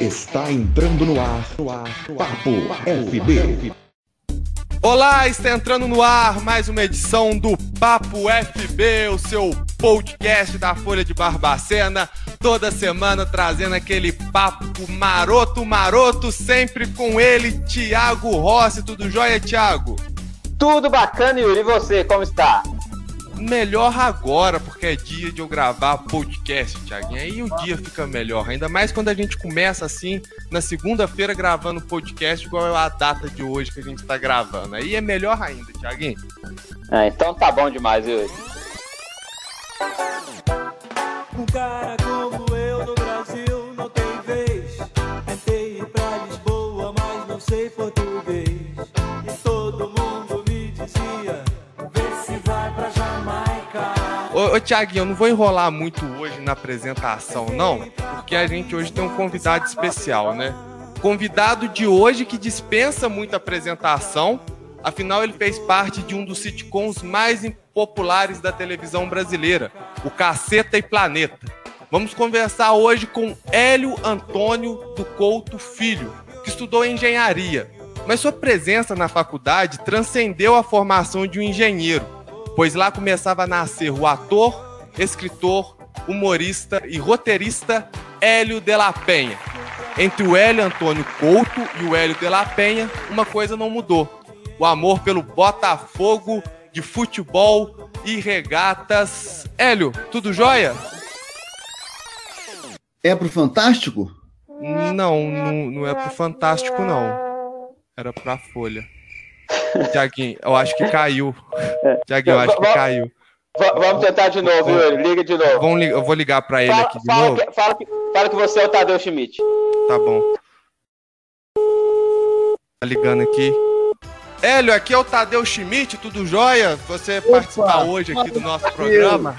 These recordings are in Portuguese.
Está entrando no ar, no ar, Papo FB. Olá, está entrando no ar mais uma edição do Papo FB, o seu podcast da Folha de Barbacena, toda semana trazendo aquele papo maroto, maroto, sempre com ele, Tiago Rossi. Tudo jóia, Tiago? Tudo bacana, Yuri. E você, como está? Melhor agora, porque é dia de eu gravar podcast, Thiaguinho. Aí o dia fica melhor. Ainda mais quando a gente começa assim, na segunda-feira, gravando podcast, igual é a data de hoje que a gente tá gravando. Aí é melhor ainda, Thiaguinho. É, então tá bom demais, viu? Um cara como eu no Brasil não tem vez. Tentei ir pra Lisboa, mas não sei português. Ô, ô Thiaguinho, eu não vou enrolar muito hoje na apresentação, não, porque a gente hoje tem um convidado especial, né? Convidado de hoje que dispensa muita apresentação, afinal ele fez parte de um dos sitcoms mais populares da televisão brasileira, o Caceta e Planeta. Vamos conversar hoje com Hélio Antônio do Couto Filho, que estudou engenharia, mas sua presença na faculdade transcendeu a formação de um engenheiro, pois lá começava a nascer o ator, escritor, humorista e roteirista Hélio de la Penha. Entre o Hélio Antônio Couto e o Hélio de la Penha, uma coisa não mudou. O amor pelo Botafogo de futebol e regatas. Hélio, tudo jóia? É pro Fantástico? Não, não, não é pro Fantástico, não. Era pra Folha. Tiaguinho, eu acho que caiu. Tiaguinho, eu acho que caiu. V- vamos tentar de novo, Yuri. Liga de novo. Vamos eu vou ligar pra ele Fala, aqui de fala novo. que, fala, que, fala que você é o Tadeu Schmidt. Tá bom. Tá ligando aqui. Hélio, aqui é o Tadeu Schmidt, tudo jóia? Você participar hoje aqui do nosso Tadeu. programa.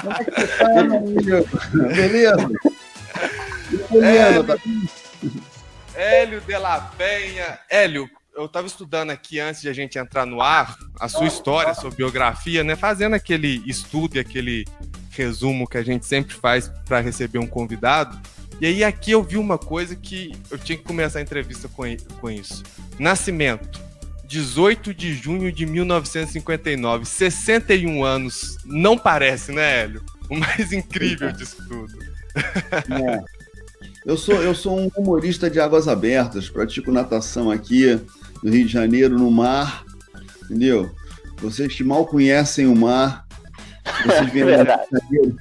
Como é que você tá, meu amigo? Beleza? Beleza, tá Hélio de la Penha. Hélio, eu tava estudando aqui antes de a gente entrar no ar a sua história, a sua biografia, né? Fazendo aquele estudo e aquele resumo que a gente sempre faz para receber um convidado. E aí aqui eu vi uma coisa que eu tinha que começar a entrevista com, com isso. Nascimento. 18 de junho de 1959, 61 anos. Não parece, né, Hélio? O mais incrível disso tudo. É. Eu sou, eu sou um humorista de águas abertas, pratico natação aqui no Rio de Janeiro, no mar, entendeu? Vocês que mal conhecem o mar, vocês vêm no Rio Verdade. de Janeiro,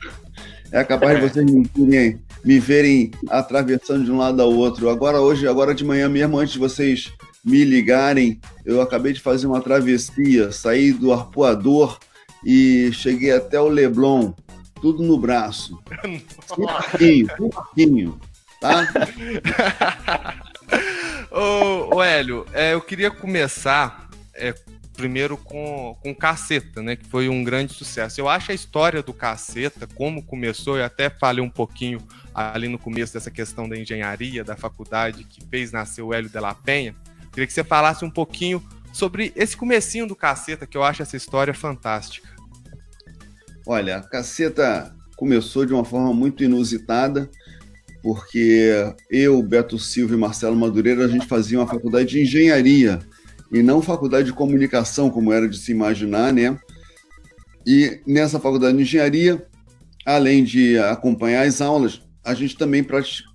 é capaz de vocês me verem, me verem atravessando de um lado ao outro. Agora, hoje, agora de manhã mesmo, antes de vocês me ligarem, eu acabei de fazer uma travessia, saí do arpoador e cheguei até o Leblon, tudo no braço. Um pouquinho, um pouquinho, tá? Ô, ô Hélio, é, eu queria começar é, primeiro com, com Caceta, né? Que foi um grande sucesso. Eu acho a história do Caceta, como começou, eu até falei um pouquinho ali no começo dessa questão da engenharia, da faculdade, que fez nascer o Hélio de la Penha. Queria que você falasse um pouquinho sobre esse comecinho do Caceta, que eu acho essa história fantástica. Olha, a caceta começou de uma forma muito inusitada, porque eu, Beto Silva e Marcelo Madureira, a gente fazia uma faculdade de engenharia e não faculdade de comunicação, como era de se imaginar, né? E nessa faculdade de engenharia, além de acompanhar as aulas, a gente também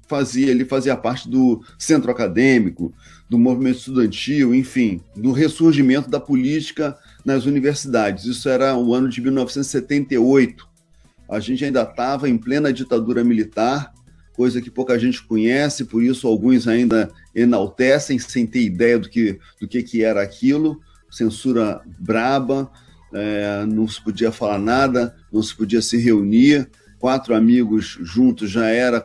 fazia, ele fazia parte do centro acadêmico, do movimento estudantil, enfim, do ressurgimento da política nas universidades. Isso era o ano de 1978. A gente ainda estava em plena ditadura militar, coisa que pouca gente conhece, por isso alguns ainda enaltecem sem ter ideia do que, do que, que era aquilo. Censura braba, é, não se podia falar nada, não se podia se reunir. Quatro amigos juntos já era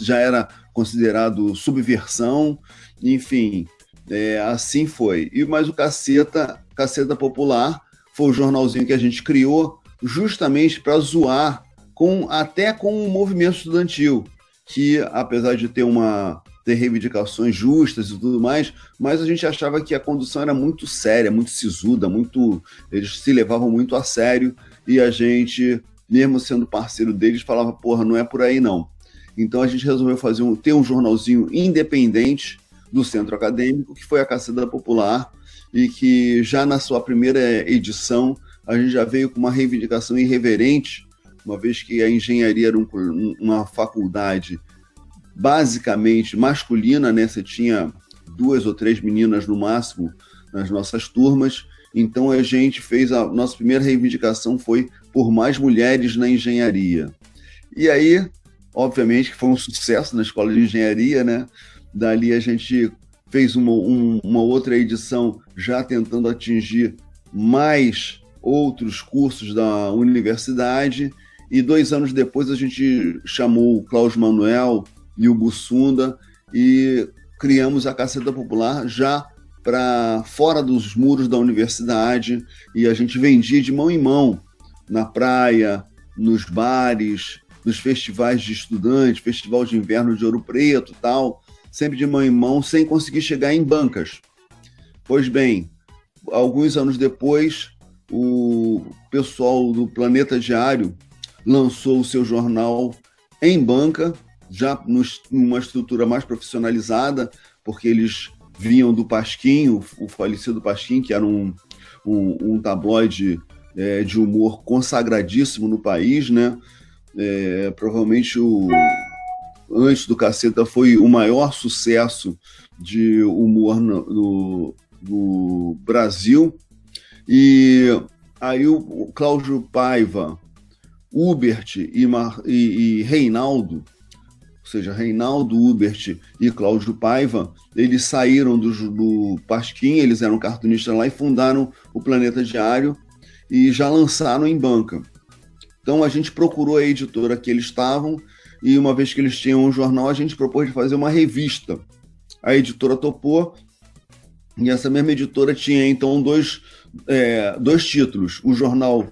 já era considerado subversão, enfim, é, assim foi. E mas o Caceta, Caceta Popular, foi o jornalzinho que a gente criou justamente para zoar com até com o movimento estudantil, que apesar de ter uma ter reivindicações justas e tudo mais, mas a gente achava que a condução era muito séria, muito sisuda, muito eles se levavam muito a sério e a gente, mesmo sendo parceiro deles, falava, porra, não é por aí não. Então a gente resolveu fazer um, ter um jornalzinho independente do centro acadêmico, que foi a Caceta Popular, e que já na sua primeira edição a gente já veio com uma reivindicação irreverente, uma vez que a engenharia era um, uma faculdade basicamente masculina, né? Você tinha duas ou três meninas no máximo nas nossas turmas. Então a gente fez a nossa primeira reivindicação foi por mais mulheres na engenharia. E aí, obviamente, que foi um sucesso na escola de engenharia, né? Dali a gente fez uma, um, uma outra edição já tentando atingir mais outros cursos da universidade. E dois anos depois a gente chamou o Cláudio Manuel e o Bussunda e criamos a Caceta Popular já para fora dos muros da universidade e a gente vendia de mão em mão na praia, nos bares, nos festivais de estudantes, Festival de Inverno de Ouro Preto, tal, sempre de mão em mão, sem conseguir chegar em bancas. Pois bem, alguns anos depois, o pessoal do Planeta Diário lançou o seu jornal em banca, já numa estrutura mais profissionalizada, porque eles vinham do Pasquim, o, falecido Pasquim, que era um, um, um tabloide é, de humor consagradíssimo no país, né? É, provavelmente o antes do Caceta foi o maior sucesso de humor no, no, no Brasil. E aí o Cláudio Paiva, Hubert e, Mar, e, e Reinaldo ou seja, Reinaldo Hubert e Cláudio Paiva, eles saíram do, do Pasquim, eles eram cartunistas lá e fundaram o Planeta Diário e já lançaram em banca. Então a gente procurou a editora que eles estavam e uma vez que eles tinham um jornal, a gente propôs de fazer uma revista. A editora topou e essa mesma editora tinha então dois, é, dois títulos: o jornal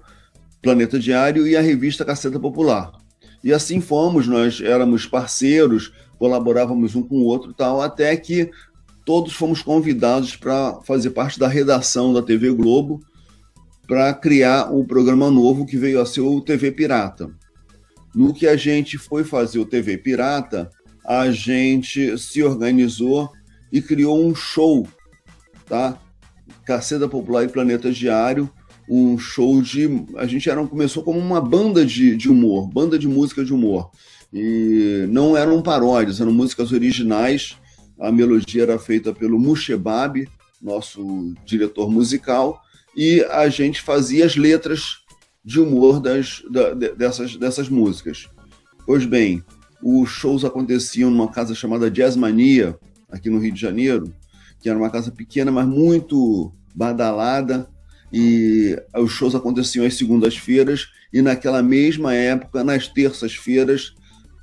Planeta Diário e a revista Caceta Popular. E assim fomos, nós éramos parceiros, colaborávamos um com o outro tal, até que todos fomos convidados para fazer parte da redação da TV Globo para criar o um programa novo que veio a ser o TV Pirata. No que a gente foi fazer o TV Pirata, a gente se organizou e criou um show, tá? Caceta Popular e Planeta Diário, um show de. A gente era, começou como uma banda de, de humor, banda de música de humor. E não eram paródias, eram músicas originais. A melodia era feita pelo Mushebab, nosso diretor musical, e a gente fazia as letras de humor das, da, dessas, dessas músicas. Pois bem, os shows aconteciam numa casa chamada Jazzmania, aqui no Rio de Janeiro, que era uma casa pequena, mas muito badalada, e os shows aconteciam às segundas-feiras e naquela mesma época, nas terças-feiras,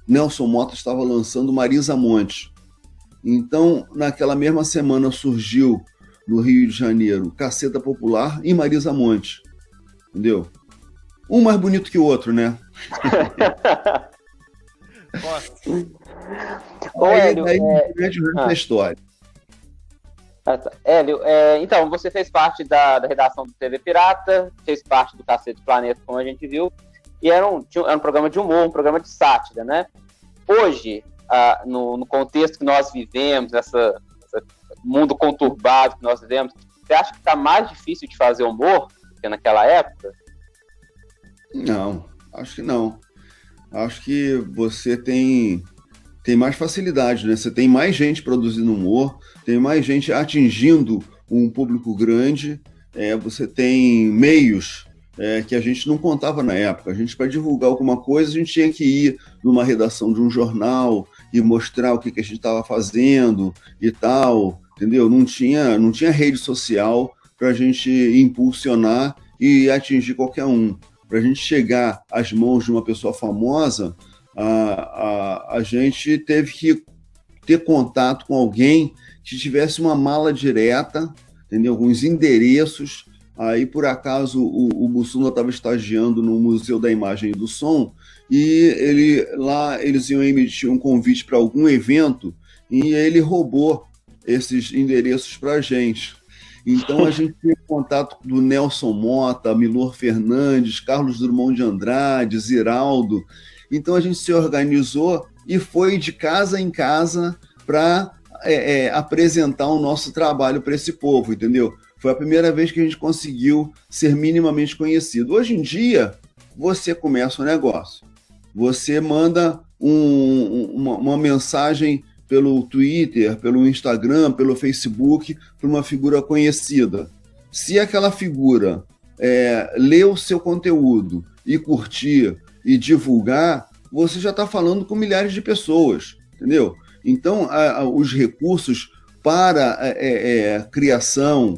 Nelson Mota estava lançando Marisa Monte. Então, naquela mesma semana surgiu no Rio de Janeiro Caceta Popular e Marisa Monte. Entendeu? Um mais bonito que o outro, né? Ô, Hélio, aí, é... ah. história. Ah. Hélio, é, então, você fez parte da, da, redação do TV Pirata, fez parte do Cacete Planeta, como a gente viu, e era um, tinha, era um programa de humor, um programa de sátira, né? Hoje, ah, no, no, contexto que nós vivemos, essa, esse mundo conturbado que nós vivemos, você acha que está mais difícil de fazer humor do que naquela época? Não, acho que não. Acho que você tem tem mais facilidade, né? Você tem mais gente produzindo humor, tem mais gente atingindo um público grande, é, você tem meios é, que a gente não contava na época. A gente, para divulgar alguma coisa, a gente tinha que ir numa redação de um jornal e mostrar o que, que a gente estava fazendo e tal, entendeu? Não tinha, não tinha rede social para a gente impulsionar e atingir qualquer um. Para a gente chegar às mãos de uma pessoa famosa, a, a, a gente teve que ter contato com alguém que tivesse uma mala direta, entendeu? alguns endereços. Aí, por acaso, o, o Bussunda estava estagiando no Museu da Imagem e do Som e ele lá eles iam emitir um convite para algum evento e ele roubou esses endereços para a gente. Então a gente teve contato do Nelson Mota, Milor Fernandes, Carlos Drummond de Andrade, Ziraldo, então a gente se organizou e foi de casa em casa para é, é, apresentar o nosso trabalho para esse povo, entendeu? Foi a primeira vez que a gente conseguiu ser minimamente conhecido. Hoje em dia, você começa um negócio, você manda um, uma, uma mensagem pelo Twitter, pelo Instagram, pelo Facebook, para uma figura conhecida. Se aquela figura é, o seu conteúdo e curtir e divulgar, você já está falando com milhares de pessoas, entendeu? Então, a, a, os recursos para é, é, é criação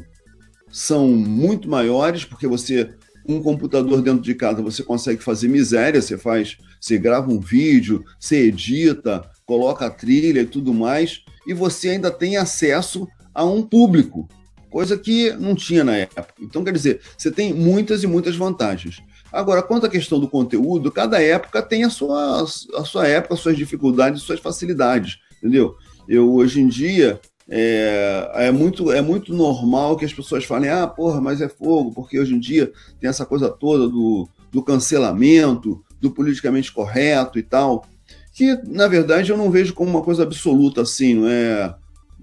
são muito maiores, porque você, um computador dentro de casa, você consegue fazer miséria, você faz, você grava um vídeo, você edita, coloca a trilha e tudo mais, e você ainda tem acesso a um público, coisa que não tinha na época. Então, quer dizer, você tem muitas e muitas vantagens. Agora, quanto à questão do conteúdo, cada época tem a sua, a sua época, as suas dificuldades, as suas facilidades, entendeu? Eu, hoje em dia, é, é, muito, é muito normal que as pessoas falem, ah, porra, mas é fogo, porque hoje em dia tem essa coisa toda do, do cancelamento, do politicamente correto e tal, que, na verdade, eu não vejo como uma coisa absoluta assim, não é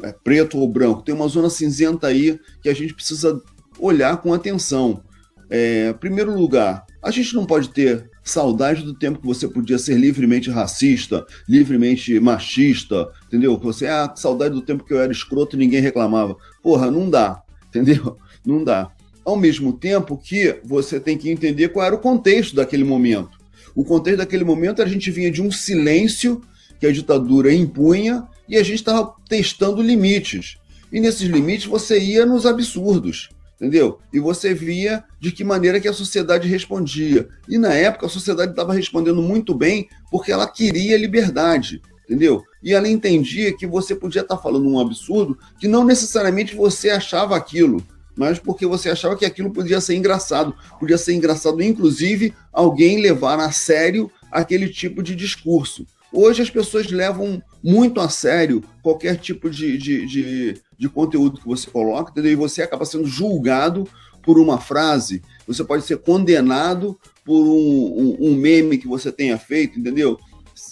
é preto ou branco. Tem uma zona cinzenta aí que a gente precisa olhar com atenção. É, primeiro lugar, a gente não pode ter saudade do tempo que você podia ser livremente racista, livremente machista, entendeu? Você, ah, saudade do tempo que eu era escroto e ninguém reclamava. Porra, não dá, entendeu? Não dá. Ao mesmo tempo que você tem que entender qual era o contexto daquele momento. O contexto daquele momento a gente vinha de um silêncio que a ditadura impunha e a gente estava testando limites. E nesses limites você ia nos absurdos, entendeu? E você via de que maneira que a sociedade respondia. E na época a sociedade estava respondendo muito bem porque ela queria liberdade, entendeu? E ela entendia que você podia estar tá falando um absurdo que não necessariamente você achava aquilo, mas porque você achava que aquilo podia ser engraçado. Podia ser engraçado, inclusive, alguém levar a sério aquele tipo de discurso. Hoje as pessoas levam muito a sério qualquer tipo de, de, de, de conteúdo que você coloca, entendeu? E você acaba sendo julgado por uma frase, você pode ser condenado por um, um, um meme que você tenha feito, entendeu?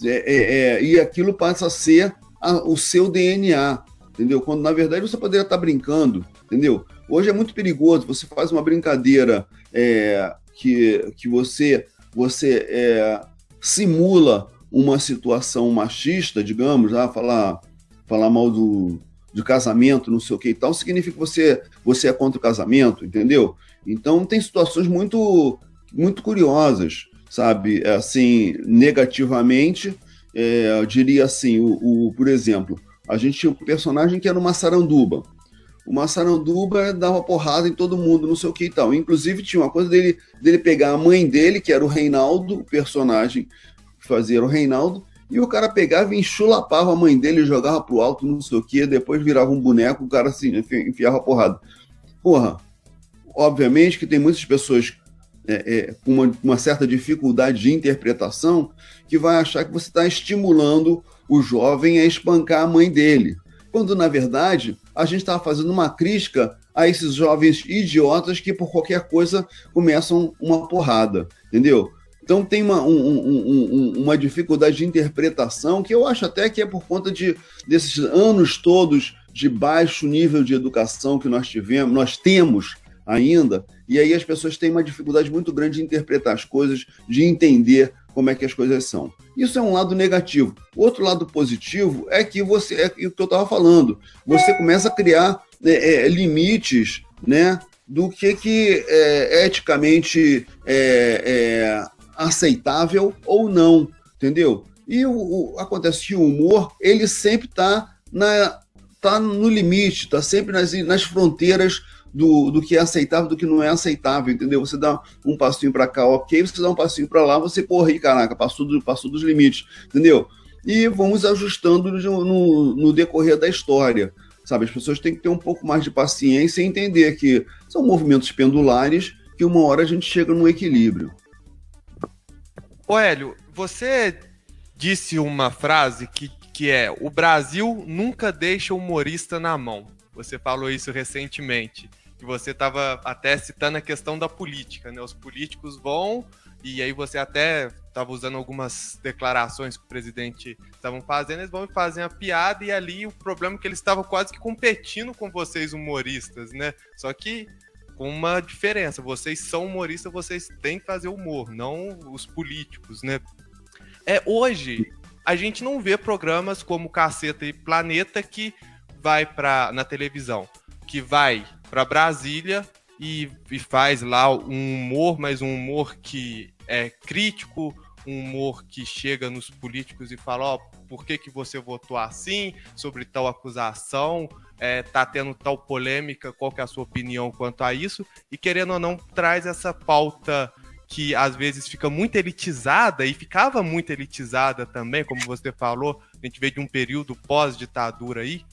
É, é, é, e aquilo passa a ser a, o seu DNA, entendeu? Quando na verdade você poderia estar brincando, entendeu? Hoje é muito perigoso, você faz uma brincadeira é, que, que você, você é, simula uma situação machista, digamos, ah, falar, falar mal do, de casamento, não sei o que e tal, significa que você, você é contra o casamento, entendeu? Então tem situações muito, muito curiosas, sabe? Assim, negativamente, é, eu diria assim, o, o, por exemplo, a gente tinha um personagem que era uma saranduba. Uma saranduba dava porrada em todo mundo, não sei o que e tal. Inclusive tinha uma coisa dele, dele pegar a mãe dele, que era o Reinaldo, o personagem fazia o Reinaldo, e o cara pegava e enchulapava a mãe dele, jogava pro alto, não sei o quê, depois virava um boneco, o cara assim, enfiava a porrada. Porra, obviamente que tem muitas pessoas é, é, com uma, uma, certa dificuldade de interpretação que vai achar que você está estimulando o jovem a espancar a mãe dele. Quando, na verdade, a gente estava fazendo uma crítica a esses jovens idiotas que, por qualquer coisa, começam uma porrada, entendeu? Então tem uma, um, um, um, uma dificuldade de interpretação que eu acho até que é por conta de, desses anos todos de baixo nível de educação que nós tivemos, nós temos ainda, e aí as pessoas têm uma dificuldade muito grande de interpretar as coisas, de entender como é que as coisas são. Isso é um lado negativo. Outro lado positivo é que você, é o que eu estava falando, você começa a criar é, é, limites, né, do que que é, eticamente é, é aceitável ou não, entendeu? E o, o acontece que o humor, ele sempre está na tá no limite, está sempre nas, nas fronteiras do, do que é aceitável, do que não é aceitável, entendeu? Você dá um passinho para cá, ok, você dá um passinho para lá, você, aí, caraca, passou, do, passou dos limites, entendeu? E vamos ajustando no, no, no decorrer da história, sabe? As pessoas têm que ter um pouco mais de paciência e entender que são movimentos pendulares que uma hora a gente chega num equilíbrio. Ô Hélio, você disse uma frase que, que é: o Brasil nunca deixa o humorista na mão. Você falou isso recentemente. Que você estava até citando a questão da política, né? Os políticos vão e aí você até estava usando algumas declarações que o presidente estavam fazendo, eles vão fazer a piada e ali o problema é que eles estavam quase que competindo com vocês humoristas, né? Só que com uma diferença, vocês são humoristas, vocês têm que fazer humor, não os políticos, né? É, hoje a gente não vê programas como Caceta e Planeta que vai para na televisão, que vai para Brasília e, e, faz lá um humor, mas um humor que é crítico, um humor que chega nos políticos e fala, ó, oh, por que, que você votou assim, sobre tal acusação, é, tá tendo tal polêmica, qual que é a sua opinião quanto a isso, e querendo ou não, traz essa pauta que às vezes fica muito elitizada e ficava muito elitizada também, como você falou, a gente veio de um período pós-ditadura aí,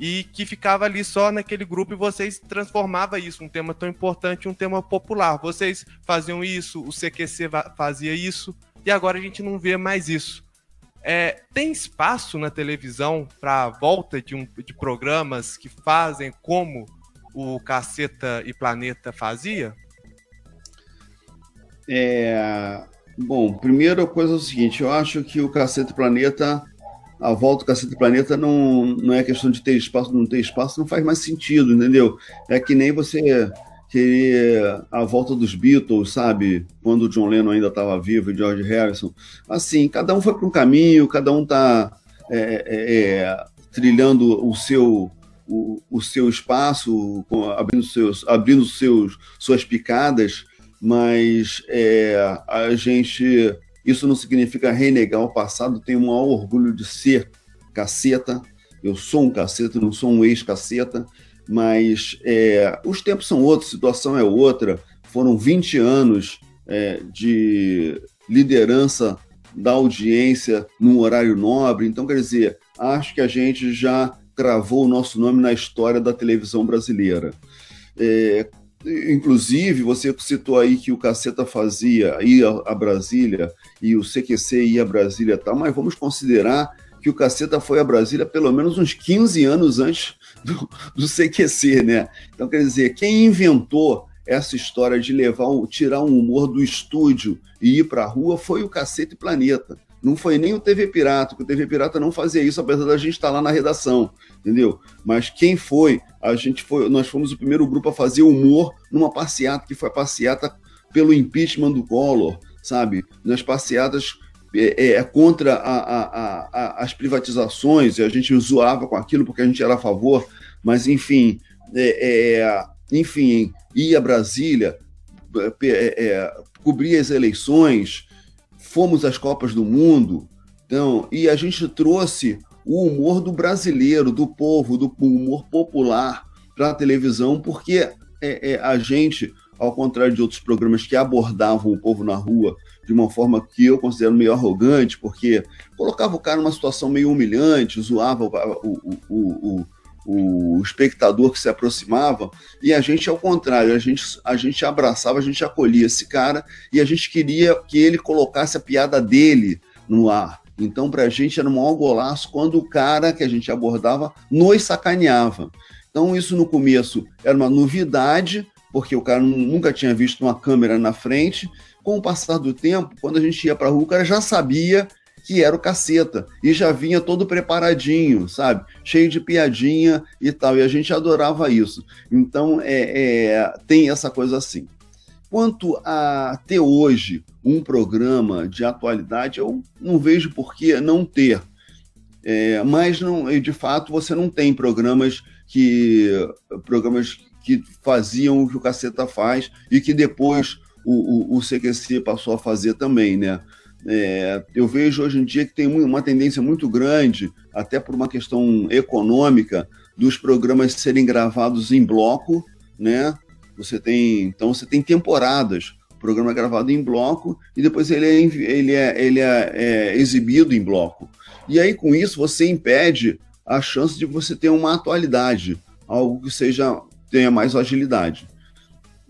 e que ficava ali só naquele grupo e vocês transformava isso, um tema tão importante, um tema popular. Vocês faziam isso, o CQC fazia isso, e agora a gente não vê mais isso. É, tem espaço na televisão para a volta de, um, de programas que fazem como o Caceta e Planeta fazia? É, bom, primeira coisa é o seguinte, eu acho que o Caceta e Planeta, a volta do Caceta e Planeta não, não é questão de ter espaço, não ter espaço, não faz mais sentido, entendeu? É que nem você querer a volta dos Beatles, sabe? Quando o John Lennon ainda estava vivo e George Harrison. Assim, cada um foi para um caminho, cada um está é, é, é, trilhando o seu o, o seu espaço, abrindo seus abrindo seus suas picadas, mas é, a gente isso não significa renegar o passado. Tenho o maior orgulho de ser caceta. Eu sou um caceta, não sou um ex-caceta mas é, os tempos são outros, a situação é outra. Foram 20 anos é, de liderança da audiência num horário nobre, então, quer dizer, acho que a gente já cravou o nosso nome na história da televisão brasileira. É, inclusive, você citou aí que o Caceta fazia, ia a Brasília e o CQC ia a Brasília tal, mas vamos considerar que o Caceta foi a Brasília pelo menos uns 15 anos antes do, do CQC, né? Então, quer dizer, quem inventou essa história de levar tirar um humor do estúdio e ir para a rua foi o Cacete Planeta. Não foi nem o TV Pirata, porque o TV Pirata não fazia isso, apesar da gente estar lá na redação, entendeu? Mas quem foi? A gente foi, nós fomos o primeiro grupo a fazer humor numa passeata que foi a passeata pelo impeachment do Collor, sabe? Nas passeatas é, é, contra a, a, a, as privatizações, a gente zoava com aquilo porque a gente era a favor, mas enfim, é, é enfim, ia a Brasília, é, é, cobria as eleições, fomos às Copas do Mundo, então, e a gente trouxe o humor do brasileiro, do povo, do humor popular para a televisão, porque a gente, ao contrário de outros programas que abordavam o povo na rua de uma forma que eu considero meio arrogante, porque colocava o cara numa situação meio humilhante, zoava o, o, o, o, espectador que se aproximava, e a gente, ao contrário, a gente, a gente abraçava, a gente acolhia esse cara e a gente queria que ele colocasse a piada dele no ar. Então, para a gente era um maior golaço quando o cara que a gente abordava nos sacaneava. Então, isso no começo era uma novidade, porque o cara nunca tinha visto uma câmera na frente, com o passar do tempo, quando a gente ia para a rua, o cara já sabia que era o caceta e já vinha todo preparadinho, sabe? Cheio de piadinha e tal. E a gente adorava isso. Então, é, é, tem essa coisa assim. Quanto a ter hoje um programa de atualidade, eu não vejo por que não ter. É, mas não, de fato você não tem programas que programas que faziam o que o Caceta faz e que depois o, o, o CQC passou a fazer também, né? É, eu vejo hoje em dia que tem uma tendência muito grande, até por uma questão econômica, dos programas serem gravados em bloco, né? Você tem, então você tem temporadas, programa gravado em bloco e depois ele é, ele é, ele é, é exibido em bloco. E aí com isso você impede a chance de você ter uma atualidade, algo que seja tenha mais agilidade.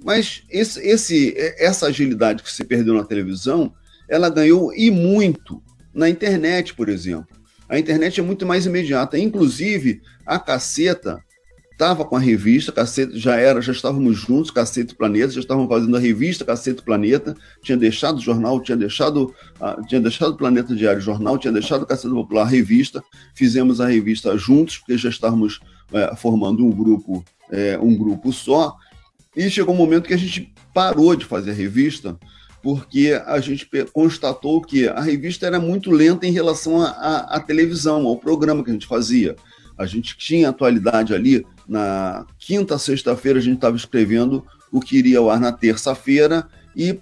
Mas esse, esse, essa agilidade que se perdeu na televisão, ela ganhou e muito na internet, por exemplo. A internet é muito mais imediata. Inclusive, a caceta estava com a revista, Cacete, já era, já estávamos juntos, Cacete Planeta, já estavam fazendo a revista Cacete Planeta, tinha deixado o jornal, tinha deixado, uh, tinha deixado o Planeta Diário Jornal, tinha deixado o Cacete Popular revista, fizemos a revista juntos, porque já estávamos uh, formando um grupo, uh, um grupo só, e chegou um momento que a gente parou de fazer a revista, porque a gente constatou que a revista era muito lenta em relação à televisão, ao programa que a gente fazia. A gente tinha atualidade ali, na quinta, sexta-feira, a gente estava escrevendo o que iria ao ar na terça-feira, e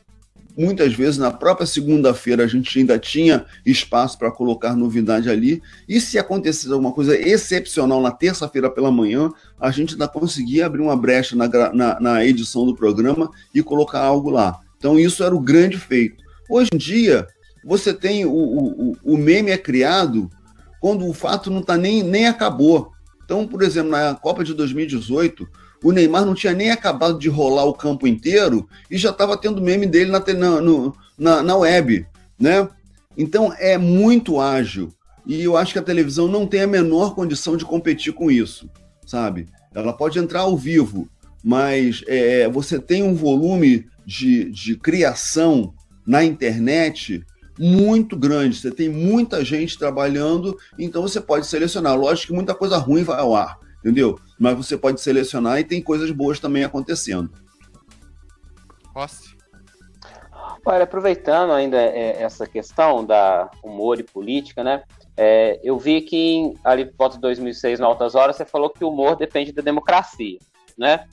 muitas vezes na própria segunda-feira a gente ainda tinha espaço para colocar novidade ali. E se acontecesse alguma coisa excepcional na terça-feira pela manhã, a gente ainda conseguia abrir uma brecha na, na, na, edição do programa e colocar algo lá. Então isso era o grande feito. Hoje em dia, você tem o, o, o meme é criado quando o fato não está nem, nem acabou. Então, por exemplo, na Copa de 2018, o Neymar não tinha nem acabado de rolar o campo inteiro e já estava tendo meme dele na, na, na, na web, né? Então é muito ágil e eu acho que a televisão não tem a menor condição de competir com isso, sabe? Ela pode entrar ao vivo, mas é, você tem um volume de, de criação na internet muito grande. Você tem muita gente trabalhando, então você pode selecionar. Lógico que muita coisa ruim vai ao ar, entendeu? Mas você pode selecionar e tem coisas boas também acontecendo. Rossi. Olha, aproveitando ainda é, essa questão da humor e política, né? É, eu vi que em, ali por volta de 2006, na Altas Horas, você falou que o humor depende da democracia, né?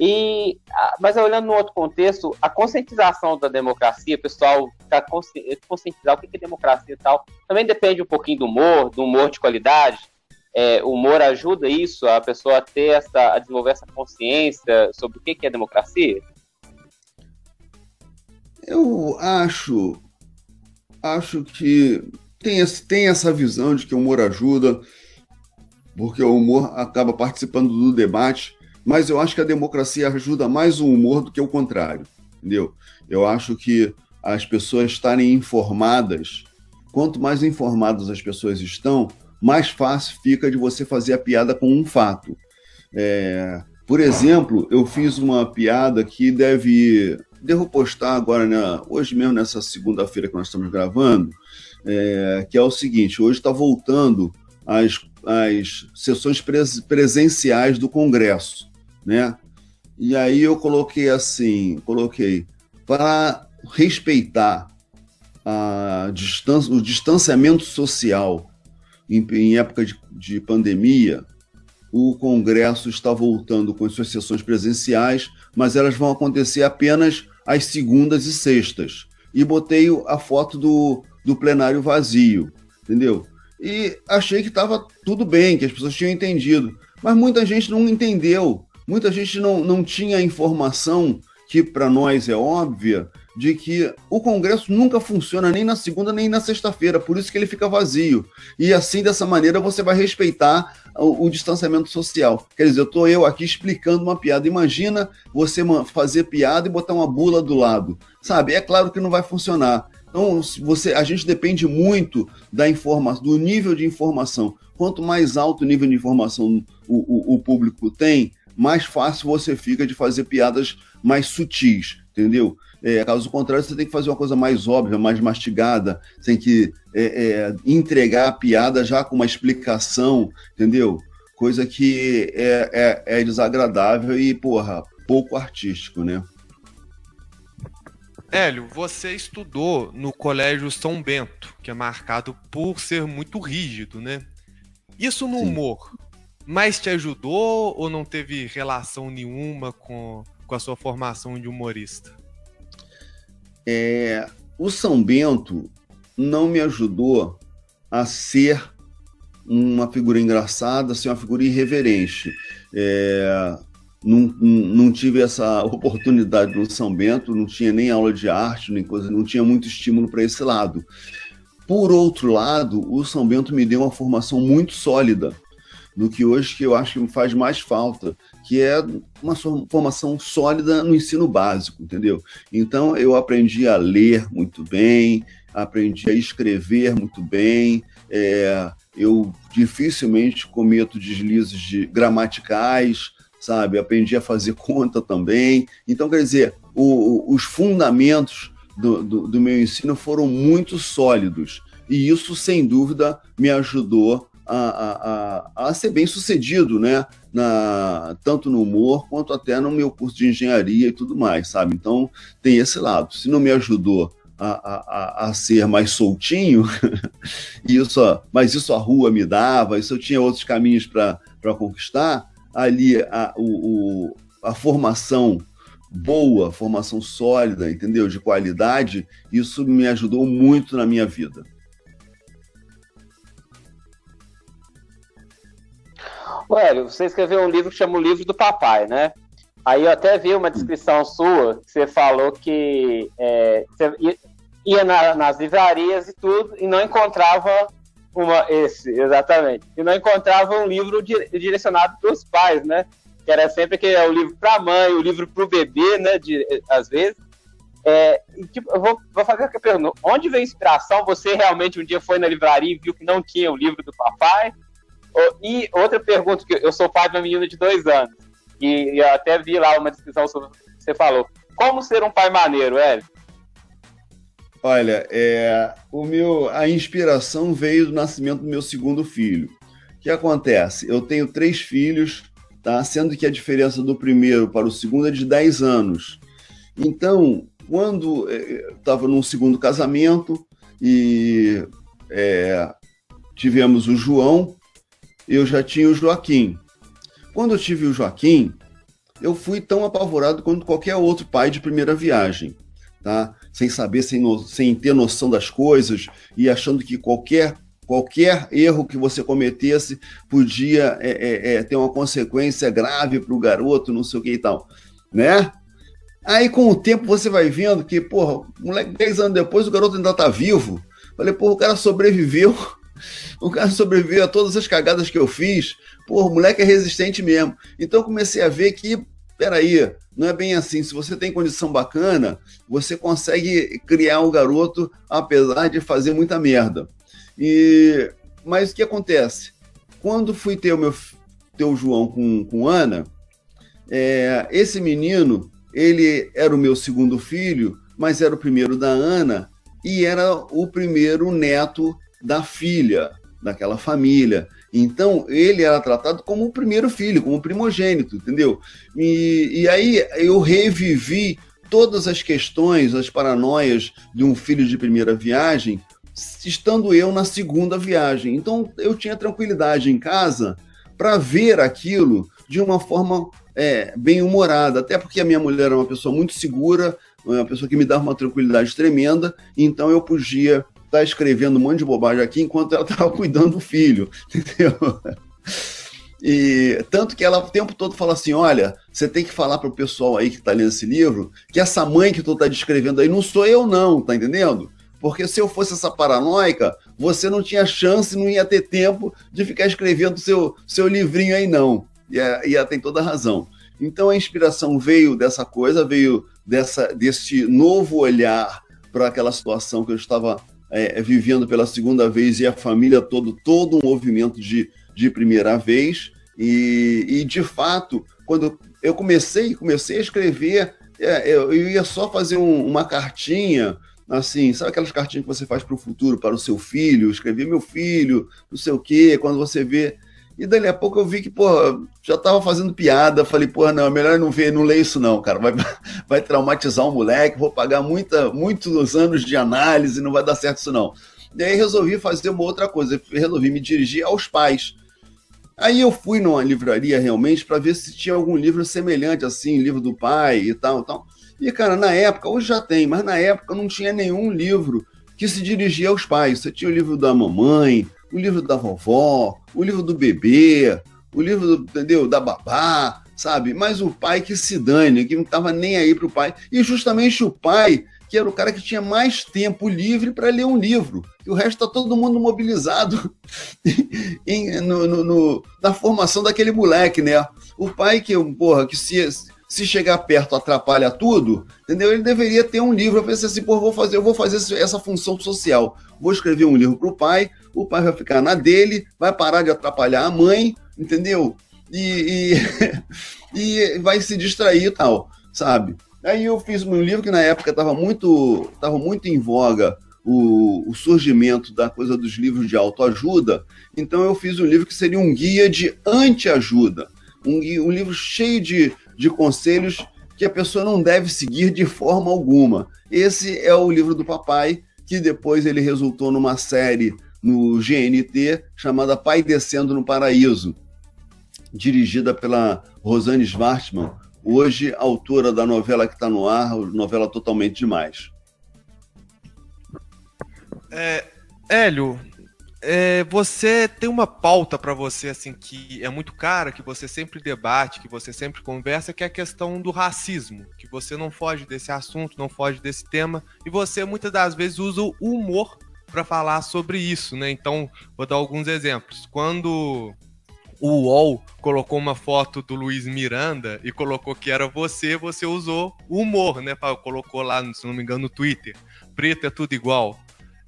E, mas olhando no outro contexto, a conscientização da democracia, o pessoal ficar conscientizar o que é democracia e tal, também depende um pouquinho do humor, do humor de qualidade. É, o humor ajuda isso, a pessoa a ter essa, a desenvolver essa consciência sobre o que é democracia? Eu acho, acho que tem, tem essa visão de que o humor ajuda, porque o humor acaba participando do debate mas eu acho que a democracia ajuda mais o humor do que o contrário, entendeu? Eu acho que as pessoas estarem informadas, quanto mais informadas as pessoas estão, mais fácil fica de você fazer a piada com um fato. É, por exemplo, eu fiz uma piada que deve. Devo postar agora, né, hoje mesmo, nessa segunda-feira que nós estamos gravando, é, que é o seguinte: hoje está voltando as, as sessões pres, presenciais do Congresso né? E aí eu coloquei assim, coloquei para respeitar a distância, o distanciamento social em, em época de, de pandemia, o Congresso está voltando com suas sessões presenciais, mas elas vão acontecer apenas às segundas e sextas. E botei a foto do, do plenário vazio, entendeu? E achei que estava tudo bem, que as pessoas tinham entendido. Mas muita gente não entendeu muita gente não, não tinha informação, que para nós é óbvia, de que o Congresso nunca funciona nem na segunda nem na sexta-feira, por isso que ele fica vazio. E assim, dessa maneira, você vai respeitar o, o distanciamento social. Quer dizer, eu estou eu aqui explicando uma piada. Imagina você fazer piada e botar uma bula do lado. Sabe? É claro que não vai funcionar. Então, você, a gente depende muito da informação, do nível de informação. Quanto mais alto o nível de informação o, o, o público tem, mais fácil você fica de fazer piadas mais sutis, entendeu? É, caso contrário, você tem que fazer uma coisa mais óbvia, mais mastigada, tem que é, é, entregar a piada já com uma explicação, entendeu? Coisa que é, é, é desagradável e, porra, pouco artístico, né? Hélio, você estudou no Colégio São Bento, que é marcado por ser muito rígido, né? Isso no Sim. humor mais te ajudou ou não teve relação nenhuma com, com a sua formação de humorista? É, o São Bento não me ajudou a ser uma figura engraçada, ser uma figura irreverente. É, não, não, tive essa oportunidade no São Bento, não tinha nem aula de arte, nem coisa, não tinha muito estímulo para esse lado. Por outro lado, o São Bento me deu uma formação muito sólida do que hoje que eu acho que me faz mais falta, que é uma formação sólida no ensino básico, entendeu? Então eu aprendi a ler muito bem, aprendi a escrever muito bem, é, eu dificilmente cometo deslizes de gramaticais, sabe? Aprendi a fazer conta também. Então, quer dizer, o, os fundamentos do, do, do, meu ensino foram muito sólidos. E isso, sem dúvida, me ajudou a, a, a, ser bem sucedido, né? Na, tanto no humor quanto até no meu curso de engenharia e tudo mais, sabe? Então, tem esse lado. Se não me ajudou a, a, a, ser mais soltinho, isso, mas isso a rua me dava, isso eu tinha outros caminhos para conquistar, ali a, o, o, a formação boa, formação sólida, entendeu? De qualidade, isso me ajudou muito na minha vida. Hélio, você escreveu um livro que chama O Livro do Papai, né? Aí eu até vi uma descrição sua, que você falou que é, você ia na, nas livrarias e tudo, e não encontrava uma. Esse, exatamente. E não encontrava um livro direcionado para os pais, né? Que era sempre que é o livro para a mãe, o livro para o bebê, né? De, às vezes. É, e, tipo, eu vou, vou fazer a pergunta: onde veio a inspiração? Você realmente um dia foi na livraria e viu que não tinha o livro do papai? E outra pergunta, que eu sou pai de uma menina de dois anos, e eu até vi lá uma descrição sobre o que você falou. Como ser um pai maneiro, Hélio? Olha, é, o meu, a inspiração veio do nascimento do meu segundo filho. O que acontece? Eu tenho três filhos, tá? sendo que a diferença do primeiro para o segundo é de 10 anos. Então, quando estava é, num segundo casamento e é, tivemos o João, eu já tinha o Joaquim. Quando eu tive o Joaquim, eu fui tão apavorado quanto qualquer outro pai de primeira viagem, tá? Sem saber, sem, no, sem ter noção das coisas e achando que qualquer qualquer erro que você cometesse podia é, é, é, ter uma consequência grave para o garoto, não sei o que e tal, né? Aí com o tempo você vai vendo que, porra, moleque, 10 anos depois o garoto ainda tá vivo. Falei, porra, o cara sobreviveu o cara sobreviveu a todas as cagadas que eu fiz. Pô, o moleque é resistente mesmo. Então comecei a ver que, peraí, não é bem assim. Se você tem condição bacana, você consegue criar um garoto apesar de fazer muita merda. E mas o que acontece? Quando fui ter o meu ter o João com, com Ana, é, esse menino ele era o meu segundo filho, mas era o primeiro da Ana e era o primeiro neto da filha daquela família. Então, ele era tratado como o primeiro filho, como o primogênito, entendeu? E, e aí eu revivi todas as questões, as paranoias de um filho de primeira viagem, estando eu na segunda viagem. Então, eu tinha tranquilidade em casa para ver aquilo de uma forma é, bem humorada, até porque a minha mulher era uma pessoa muito segura, uma pessoa que me dava uma tranquilidade tremenda, então eu podia tá escrevendo um monte de bobagem aqui enquanto ela estava cuidando do filho, entendeu? E tanto que ela o tempo todo fala assim: olha, você tem que falar para o pessoal aí que está lendo esse livro que essa mãe que tu está descrevendo aí não sou eu, não, tá entendendo? Porque se eu fosse essa paranoica, você não tinha chance, não ia ter tempo de ficar escrevendo seu, seu livrinho aí, não. E, e ela tem toda a razão. Então a inspiração veio dessa coisa, veio dessa, desse novo olhar para aquela situação que eu estava é, vivendo pela segunda vez e a família todo, todo um movimento de, de primeira vez. E, e de fato, quando eu comecei, comecei a escrever, é, eu, eu, ia só fazer um, uma cartinha, assim, sabe aquelas cartinhas que você faz para o futuro, para o seu filho, escrever meu filho, não sei o quê, quando você vê e dali a pouco eu vi que, pô, já tava fazendo piada. Falei, pô, não, é melhor não ver, não ler isso não, cara. Vai, vai traumatizar o moleque, vou pagar muita, muitos anos de análise, não vai dar certo isso não. E aí resolvi fazer uma outra coisa, resolvi me dirigir aos pais. Aí eu fui numa livraria realmente para ver se tinha algum livro semelhante assim, livro do pai e tal, tal. E cara, na época, hoje já tem, mas na época não tinha nenhum livro que se dirigia aos pais. Você tinha o livro da mamãe, o livro da vovó, o livro do bebê, o livro do, entendeu, da babá, sabe? Mas o pai que se dane, que não estava nem aí para o pai. E justamente o pai, que era o cara que tinha mais tempo livre para ler um livro. E o resto está todo mundo mobilizado em, no, no, no, na formação daquele moleque, né? O pai que, porra, que se, se chegar perto atrapalha tudo, entendeu? Ele deveria ter um livro. Eu pensei assim, pô, vou fazer, eu vou fazer essa função social. Vou escrever um livro para o pai, o pai vai ficar na dele, vai parar de atrapalhar a mãe, entendeu? E, e, e vai se distrair e tal, sabe? Aí eu fiz um livro que na época estava muito, tava muito em voga o, o, surgimento da coisa dos livros de autoajuda. Então eu fiz um livro que seria um guia de anti-ajuda. Um, um livro cheio de, de conselhos que a pessoa não deve seguir de forma alguma. Esse é o livro do papai, que depois ele resultou numa série no GNT chamada Pai Descendo no Paraíso, dirigida pela Rosane Schwartzman, hoje autora da novela que está no ar, novela totalmente demais. É, Hélio, é, você tem uma pauta para você assim que é muito cara, que você sempre debate, que você sempre conversa, que é a questão do racismo, que você não foge desse assunto, não foge desse tema, e você muitas das vezes usa o humor para falar sobre isso, né? Então, vou dar alguns exemplos. Quando o UOL colocou uma foto do Luiz Miranda e colocou que era você, você usou o humor, né? Colocou lá, se não me engano, no Twitter. Preto é tudo igual.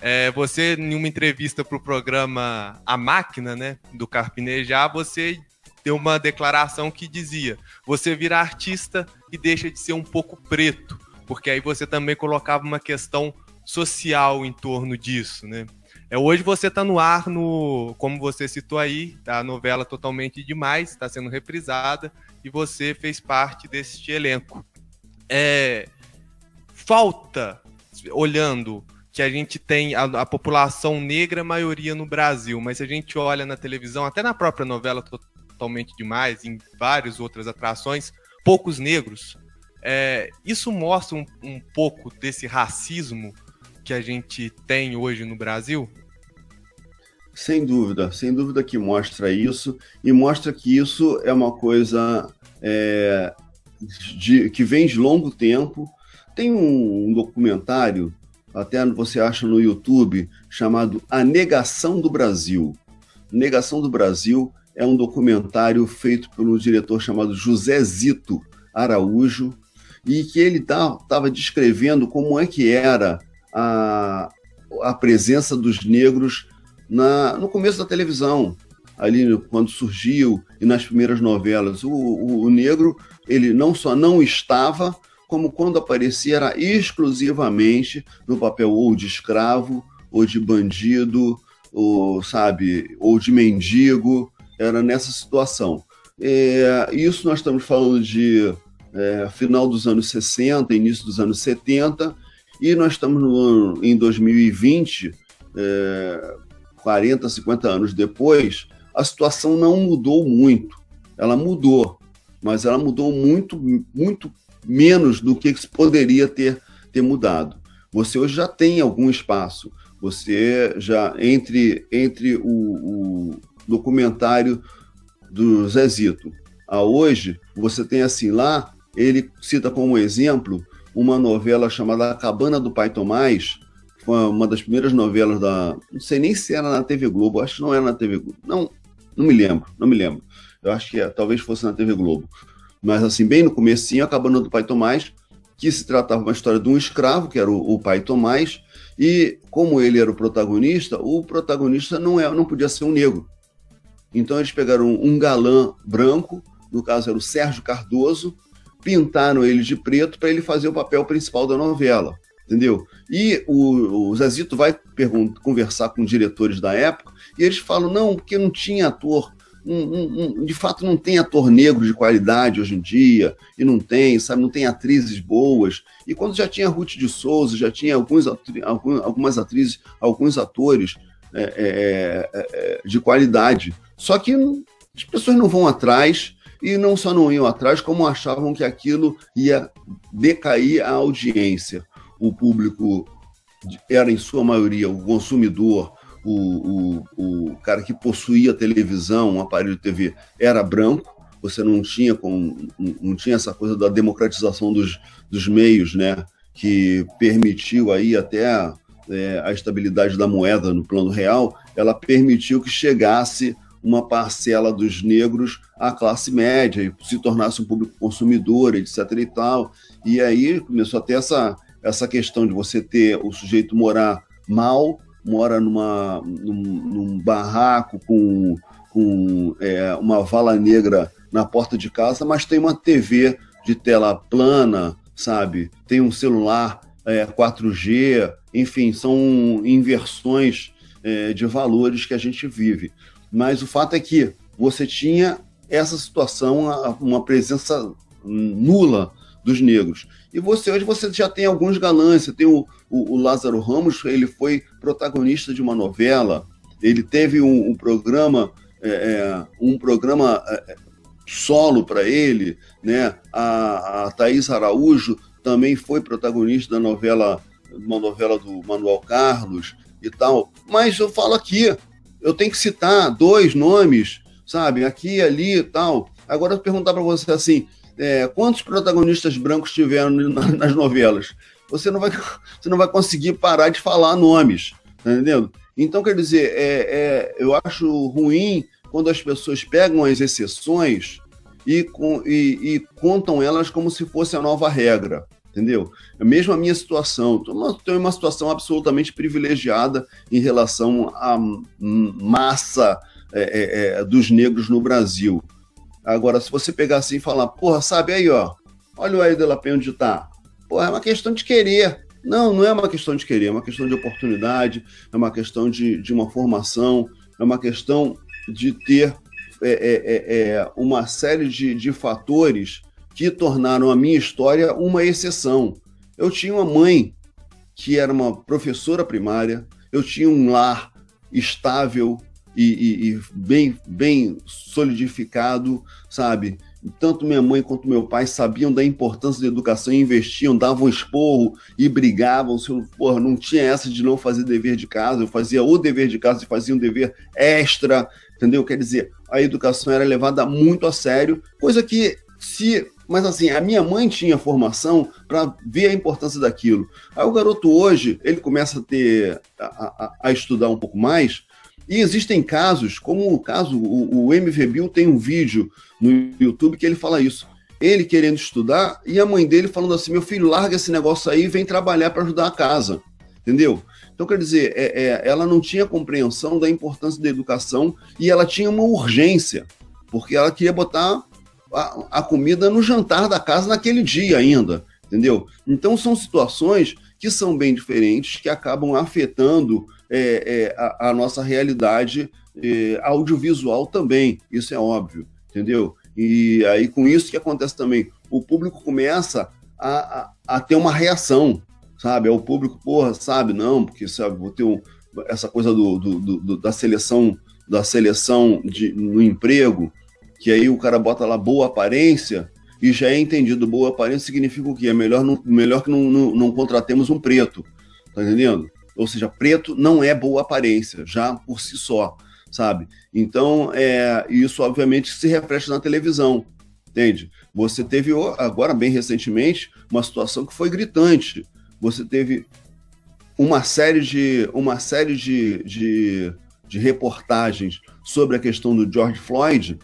É, você, em uma entrevista para o programa A Máquina, né, do Carpinejar, você deu uma declaração que dizia: você vira artista e deixa de ser um pouco preto, porque aí você também colocava uma questão social em torno disso, né? É, hoje você está no ar, no, como você citou aí, tá a novela totalmente demais, está sendo reprisada e você fez parte deste elenco. É, falta, olhando que a gente tem a, a, população negra maioria no Brasil, mas se a gente olha na televisão, até na própria novela totalmente demais, em várias outras atrações, poucos negros. É, isso mostra um, um pouco desse racismo que a gente tem hoje no Brasil? Sem dúvida, sem dúvida que mostra isso, e mostra que isso é uma coisa é, de, que vem de longo tempo. Tem um, um documentário, até você acha no YouTube, chamado A Negação do Brasil. Negação do Brasil é um documentário feito pelo diretor chamado José Zito Araújo, e que ele estava tá, descrevendo como é que era a, a presença dos negros na, no começo da televisão, ali quando surgiu e nas primeiras novelas. O, o, o, negro, ele não só não estava, como quando aparecia era exclusivamente no papel ou de escravo, ou de bandido, ou, sabe, ou de mendigo, era nessa situação. É, isso nós estamos falando de é, final dos anos 60, início dos anos 70, e nós estamos no, em 2020, é, 40, 50 anos depois, a situação não mudou muito. Ela mudou, mas ela mudou muito, muito menos do que poderia ter, ter mudado. Você hoje já tem algum espaço. Você já, entre, entre o, o documentário do Zezito a hoje, você tem assim lá, ele cita como exemplo uma novela chamada A Cabana do Pai Tomás, foi uma das primeiras novelas da. Não sei nem se era na TV Globo, acho que não era na TV Globo. Não, não me lembro, não me lembro. Eu acho que é, talvez fosse na TV Globo. Mas assim, bem no comecinho, a Cabana do Pai Tomás, que se tratava uma história de um escravo, que era o, o pai Tomás, e como ele era o protagonista, o protagonista não, é, não podia ser um negro. Então eles pegaram um, galã branco, no caso era o Sérgio Cardoso, pintaram ele de preto para ele fazer o papel principal da novela entendeu? E o, o Zezito vai conversar com diretores da época e eles falam, não, porque não tinha ator, de fato não tem ator negro de qualidade hoje em dia, e não tem, sabe, não tem atrizes boas. E quando já tinha Ruth de Souza, já tinha alguns, algumas atrizes, alguns atores é, é, é, é, de qualidade. Só que as pessoas não vão atrás, e não só não iam atrás, como achavam que aquilo ia decair a audiência o público era, em sua maioria, o consumidor, o, o, o cara que possuía televisão, um aparelho de TV, era branco, você não tinha, com, não tinha essa coisa da democratização dos, dos meios, né, que permitiu aí até é, a estabilidade da moeda no plano real, ela permitiu que chegasse uma parcela dos negros à classe média e se tornasse um público consumidor, etc. e tal. E aí começou a ter essa, essa questão de você ter o sujeito morar mal, mora numa, num, num barraco com, com é, uma vala negra na porta de casa, mas tem uma TV de tela plana, sabe? Tem um celular é, 4G, enfim, são inversões é, de valores que a gente vive. Mas o fato é que você tinha essa situação, uma presença nula dos negros. E você hoje você já tem alguns galãs, você tem o, o, o Lázaro Ramos, ele foi protagonista de uma novela, ele teve um, um programa, é, é um programa é, solo para ele, né? A, a Thaís Araújo também foi protagonista da novela, uma novela do Manuel Carlos e tal. Mas eu falo aqui, eu tenho que citar dois nomes, sabe? Aqui ali e tal. Agora, eu perguntar para você assim, é, quantos protagonistas brancos tiveram nas novelas? Você não vai, você não vai conseguir parar de falar nomes, tá entendendo? Então, quer dizer, é, é, eu acho ruim quando as pessoas pegam as exceções e, com, e, e contam elas como se fosse a nova regra entendeu? É mesmo a minha situação. Tenho uma situação absolutamente privilegiada em relação à massa é, é, é, dos negros no Brasil. Agora, se você pegar assim e falar, porra, sabe aí, ó, olha o aí de La Penha onde tá. Porra, é uma questão de querer. Não, não é uma questão de querer, é uma questão de oportunidade, é uma questão de, de uma formação, é uma questão de ter é, é, é, é, uma série de, de fatores que tornaram a minha história uma exceção. Eu tinha uma mãe que era uma professora primária, eu tinha um lar estável e, e, bem, bem solidificado, sabe? tanto minha mãe quanto meu pai sabiam da importância da educação investiam, davam esporro e brigavam. Se eu, porra, não tinha essa de não fazer dever de casa, eu fazia o dever de casa e fazia um dever extra, entendeu? Quer dizer, a educação era levada muito a sério, coisa que se mas assim, a minha mãe tinha formação para ver a importância daquilo. Aí o garoto hoje, ele começa a ter a, a, a, estudar um pouco mais, e existem casos, como o caso, o, o tem um vídeo no YouTube que ele fala isso. Ele querendo estudar e a mãe dele falando assim: meu filho, larga esse negócio aí e vem trabalhar para ajudar a casa. Entendeu? Então, quer dizer, é, é, ela não tinha compreensão da importância da educação e ela tinha uma urgência, porque ela queria botar a, a comida no jantar da casa naquele dia ainda, entendeu? Então, são situações que são bem diferentes, que acabam afetando é, é, a, a, nossa realidade é, audiovisual também, isso é óbvio, entendeu? E aí, com isso que acontece também, o público começa a, a, a ter uma reação, sabe? É o público, porra, sabe, não, porque sabe, vou ter um, essa coisa do, do, do, da seleção da seleção de, no emprego, que aí o cara bota lá boa aparência e já é entendido boa aparência significa o quê? É melhor, não, melhor que não, não, não contratemos um preto, tá entendendo? Ou seja, preto não é boa aparência, já por si só sabe? Então, é, isso obviamente se reflete na televisão, entende? Você teve agora, bem recentemente, uma situação que foi gritante. Você teve uma série de, uma série de, de, de reportagens sobre a questão do George Floyd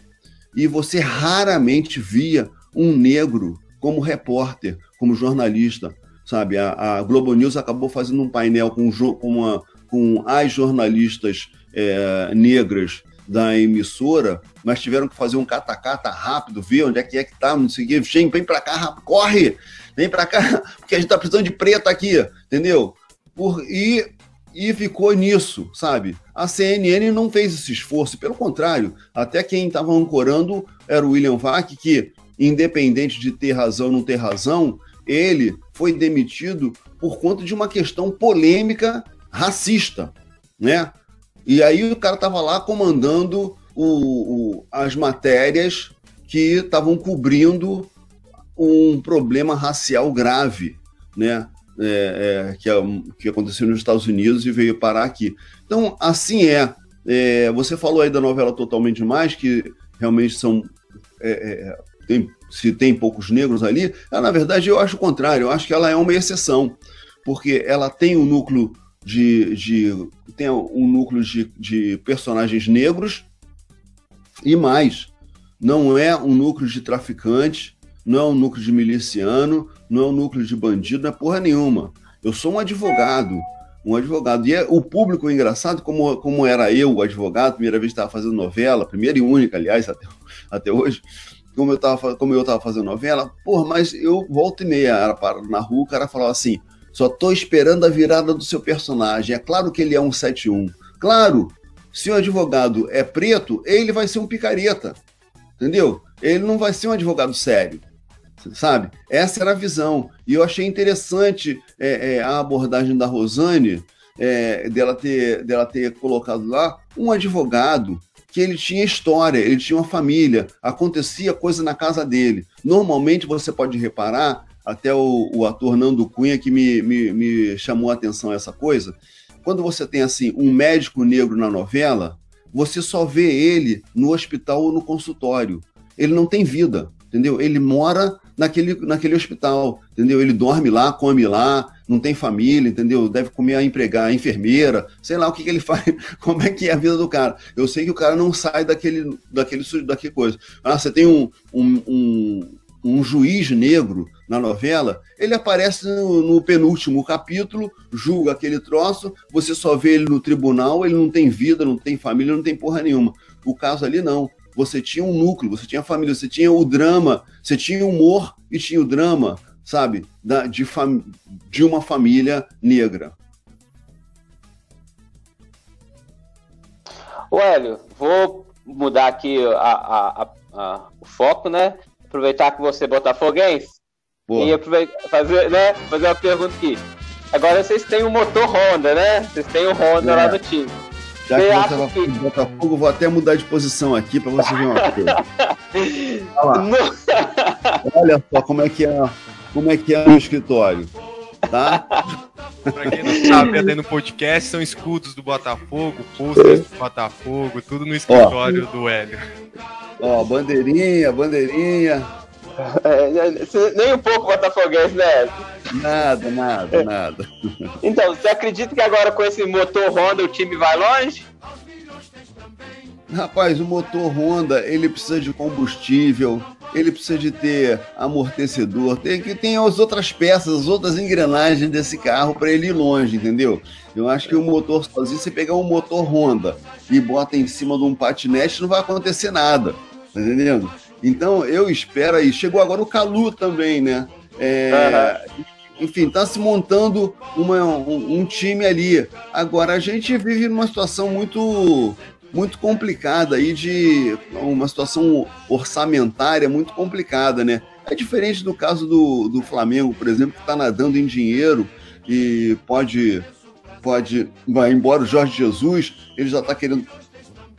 e você raramente via um negro como repórter, como jornalista, sabe? A, a Globo News acabou fazendo um painel com, uma, com as jornalistas é, negras da emissora, mas tiveram que fazer um catacata rápido, ver onde é que é que tá, não sei o quê. Vem, vem pra cá, corre! Vem pra cá, porque a gente tá precisando de preta aqui, entendeu? Por, e, e ficou nisso, sabe? A CNN não fez esse esforço, pelo contrário, até quem estava ancorando era o William Vac, que, independente de ter razão ou não ter razão, ele foi demitido por conta de uma questão polêmica racista, né? E aí o cara estava lá comandando o, o, as matérias que estavam cobrindo um problema racial grave, né? É, é, que, é, que aconteceu nos Estados Unidos e veio parar aqui. Então, assim é. é você falou aí da novela Totalmente Demais, que realmente são. É, é, tem, se tem poucos negros ali, ela, na verdade eu acho o contrário, eu acho que ela é uma exceção, porque ela tem um núcleo de, de tem um núcleo de, de personagens negros, E mais, não é um núcleo de traficante, não é um núcleo de miliciano, não é um núcleo de bandido, não é porra nenhuma. Eu sou um advogado, um advogado. E é, o público engraçado, como, como era eu, o advogado, primeira vez que estava fazendo novela, primeira e única, aliás, até, até hoje, como eu estava como eu tava fazendo novela, porra, mas eu volto e meia, era parado na rua, o cara falava assim, só tô esperando a virada do seu personagem. É claro que ele é um 71. Claro, se o advogado é preto, ele vai ser um picareta. Entendeu? Ele não vai ser um advogado sério. Sabe? Essa era a visão. E eu achei interessante é, é, a abordagem da Rosane, é, dela, ter, dela ter colocado lá um advogado que ele tinha história, ele tinha uma família, acontecia coisa na casa dele. Normalmente você pode reparar, até o, o ator Nando Cunha que me, me, me chamou a atenção essa coisa, quando você tem assim um médico negro na novela, você só vê ele no hospital ou no consultório. Ele não tem vida, entendeu? Ele mora naquele, naquele hospital, entendeu? Ele dorme lá, come lá, não tem família, entendeu? Deve comer a empregar, a enfermeira, sei lá o que, que ele faz, como é que é a vida do cara. Eu sei que o cara não sai daquele, daquele, daquele coisa. Ah, você tem um, um, um, um juiz negro na novela, ele aparece no, no, penúltimo capítulo, julga aquele troço, você só vê ele no tribunal, ele não tem vida, não tem família, não tem porra nenhuma. O caso ali não. Você tinha um núcleo, você tinha família, você tinha o drama, você tinha o humor e tinha o drama, sabe, da, de, fam, de uma família negra. O Hélio, vou mudar aqui a, a, a, o foco, né? Aproveitar que você é botafoguense Boa. E fazer, né, fazer uma pergunta aqui. Agora vocês têm um motor Honda, né? Vocês têm o um Honda é. lá no time. Já que você vai que... Botafogo, vou até mudar de posição aqui para você ver uma coisa. Olha, Olha só como é que é, como é que é no escritório, tá? pra quem não sabe, até no podcast são escudos do Botafogo, posters do Botafogo, tudo no escritório ó, do Hélio. Ó, bandeirinha, bandeirinha. É, nem um pouco botafoguense, né? Nada, nada, nada. Então, você acredita que agora com esse motor Honda o time vai longe? Rapaz, o motor Honda, ele precisa de combustível, ele precisa de ter amortecedor, tem que tem as outras peças, as outras engrenagens desse carro para ele ir longe, entendeu? Eu acho que o motor sozinho, você pegar um motor Honda e bota em cima de um patinete, não vai acontecer nada, tá entendendo? Então eu espero aí. Chegou agora o Calu também, né? É, uhum. Enfim, está se montando uma, um, um, time ali. Agora a gente vive numa situação muito muito complicada aí de uma situação orçamentária muito complicada, né? É diferente do caso do, do Flamengo, por exemplo, que está nadando em dinheiro e pode pode vai embora o Jorge Jesus, ele já está querendo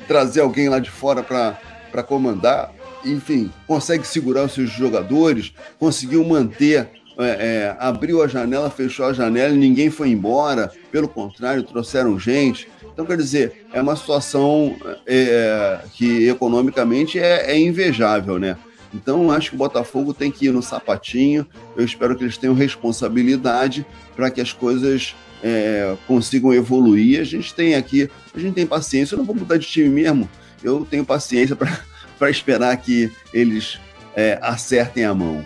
trazer alguém lá de fora para comandar enfim, consegue segurar os seus jogadores, conseguiu manter, é, é, abriu a janela, fechou a janela e ninguém foi embora, pelo contrário, trouxeram gente. Então, quer dizer, é uma situação é, que economicamente é, é invejável, né? Então, acho que o Botafogo tem que ir no sapatinho. Eu espero que eles tenham responsabilidade para que as coisas é, consigam evoluir. A gente tem aqui, a gente tem paciência. Eu não vou mudar de time mesmo. Eu tenho paciência para esperar que eles é, acertem a mão.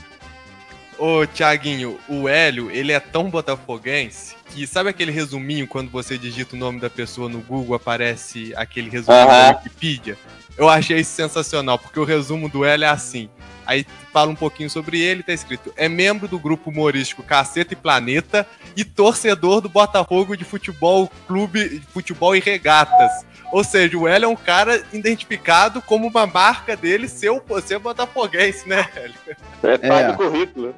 Ô, Tiaguinho, o Hélio, ele é tão botafoguense que sabe aquele resuminho quando você digita o nome da pessoa no Google, aparece aquele resuminho uhum. da Wikipedia? Eu achei isso sensacional, porque o resumo do Hélio é assim. Aí fala um pouquinho sobre ele, tá escrito: é membro do grupo humorístico Caceta e Planeta e torcedor do Botafogo de Futebol Clube de Futebol e Regatas. Ou seja, o Hélio é um cara identificado como uma marca dele ser, o, ser botafoguense, né, Hélio? É parte é. do currículo.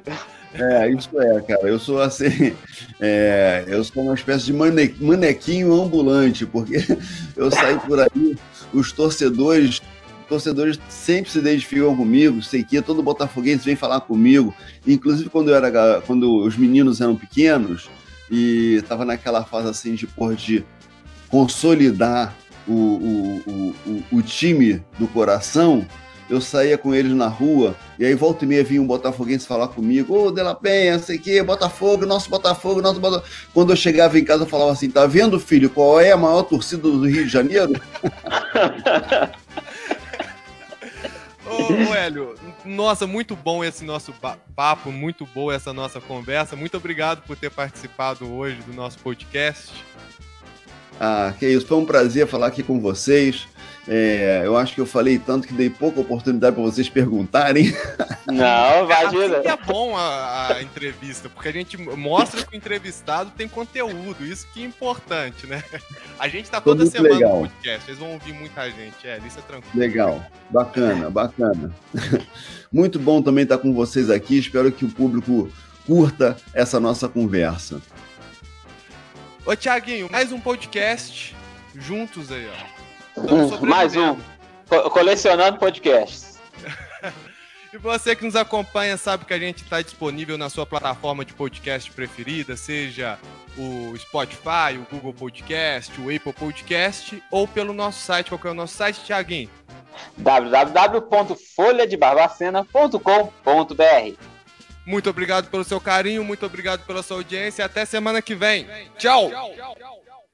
É, isso é, cara. Eu sou assim. É, eu sou uma espécie de manequinho ambulante, porque eu saí por aí, os torcedores. Torcedores sempre se identificam comigo, sei que todo botafoguense vem falar comigo. Inclusive quando eu era quando os meninos eram pequenos e tava naquela fase assim de por de consolidar o, o, o, o, time do coração, eu saía com eles na rua, e aí volta e meia vinha um botafoguense falar comigo, ô, oh, De La Penha, sei que, Botafogo, nosso Botafogo, nosso Botafogo. Quando eu chegava em casa, eu falava assim, tá vendo, filho, qual é a maior torcida do Rio de Janeiro? Ô, ô, Hélio, nossa, muito bom esse nosso papo, muito boa essa nossa conversa. Muito obrigado por ter participado hoje do nosso podcast. Ah, que isso, foi um prazer falar aqui com vocês. É, eu acho que eu falei tanto que dei pouca oportunidade para vocês perguntarem. Não, vai Assim ajuda. que é bom a, a entrevista, porque a gente mostra que o entrevistado tem conteúdo, isso que é importante, né? A gente tá Ficou toda semana legal. no podcast, vocês vão ouvir muita gente, é, isso é tranquilo. Legal, bacana, bacana. Muito bom também estar com vocês aqui. Espero que o público curta essa nossa conversa. Ô, Tiaguinho, mais um podcast juntos aí, ó. Hum, mais um. Co- colecionando podcasts. E você que nos acompanha sabe que a gente está disponível na sua plataforma de podcast preferida, seja o Spotify, o Google Podcast, o Apple Podcast, ou pelo nosso site. Qual que é o nosso site, Tiaguinho? www.folhadebarbacena.com.br Muito obrigado pelo seu carinho, muito obrigado pela sua audiência. Até semana que vem. Tchau.